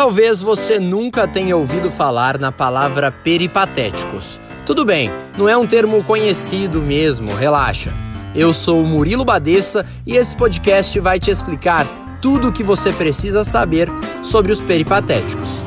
Talvez você nunca tenha ouvido falar na palavra peripatéticos. Tudo bem, não é um termo conhecido mesmo, relaxa. Eu sou o Murilo Badeça e esse podcast vai te explicar tudo o que você precisa saber sobre os peripatéticos.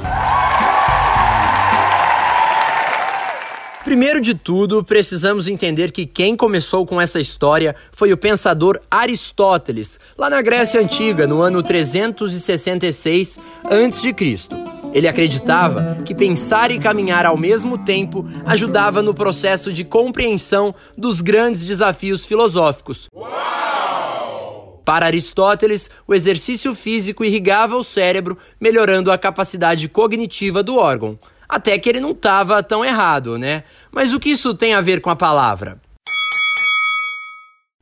Primeiro de tudo, precisamos entender que quem começou com essa história foi o pensador Aristóteles, lá na Grécia Antiga, no ano 366 a.C. Ele acreditava que pensar e caminhar ao mesmo tempo ajudava no processo de compreensão dos grandes desafios filosóficos. Para Aristóteles, o exercício físico irrigava o cérebro, melhorando a capacidade cognitiva do órgão. Até que ele não estava tão errado, né? Mas o que isso tem a ver com a palavra?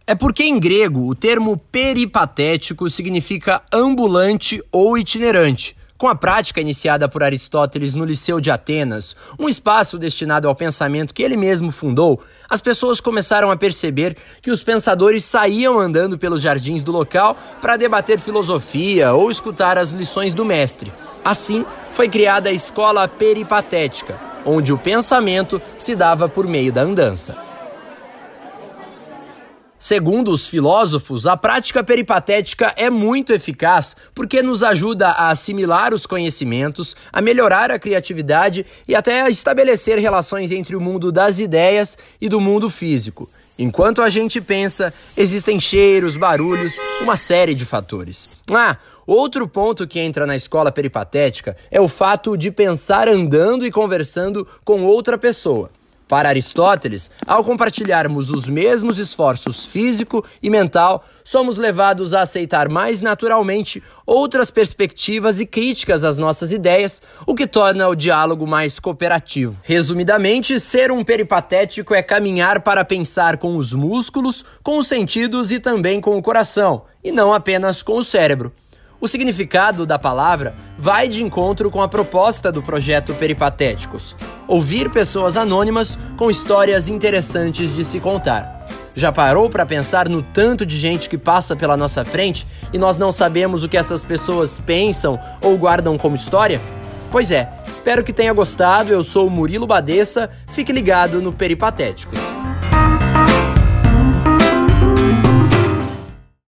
É porque em grego o termo peripatético significa ambulante ou itinerante. Com a prática iniciada por Aristóteles no Liceu de Atenas, um espaço destinado ao pensamento que ele mesmo fundou, as pessoas começaram a perceber que os pensadores saíam andando pelos jardins do local para debater filosofia ou escutar as lições do mestre. Assim, foi criada a escola peripatética, onde o pensamento se dava por meio da andança. Segundo os filósofos, a prática peripatética é muito eficaz porque nos ajuda a assimilar os conhecimentos, a melhorar a criatividade e até a estabelecer relações entre o mundo das ideias e do mundo físico. Enquanto a gente pensa, existem cheiros, barulhos, uma série de fatores. Ah, outro ponto que entra na escola peripatética é o fato de pensar andando e conversando com outra pessoa. Para Aristóteles, ao compartilharmos os mesmos esforços físico e mental, somos levados a aceitar mais naturalmente outras perspectivas e críticas às nossas ideias, o que torna o diálogo mais cooperativo. Resumidamente, ser um peripatético é caminhar para pensar com os músculos, com os sentidos e também com o coração, e não apenas com o cérebro. O significado da palavra vai de encontro com a proposta do projeto Peripatéticos: ouvir pessoas anônimas com histórias interessantes de se contar. Já parou para pensar no tanto de gente que passa pela nossa frente e nós não sabemos o que essas pessoas pensam ou guardam como história? Pois é, espero que tenha gostado. Eu sou o Murilo Badeça. Fique ligado no Peripatéticos.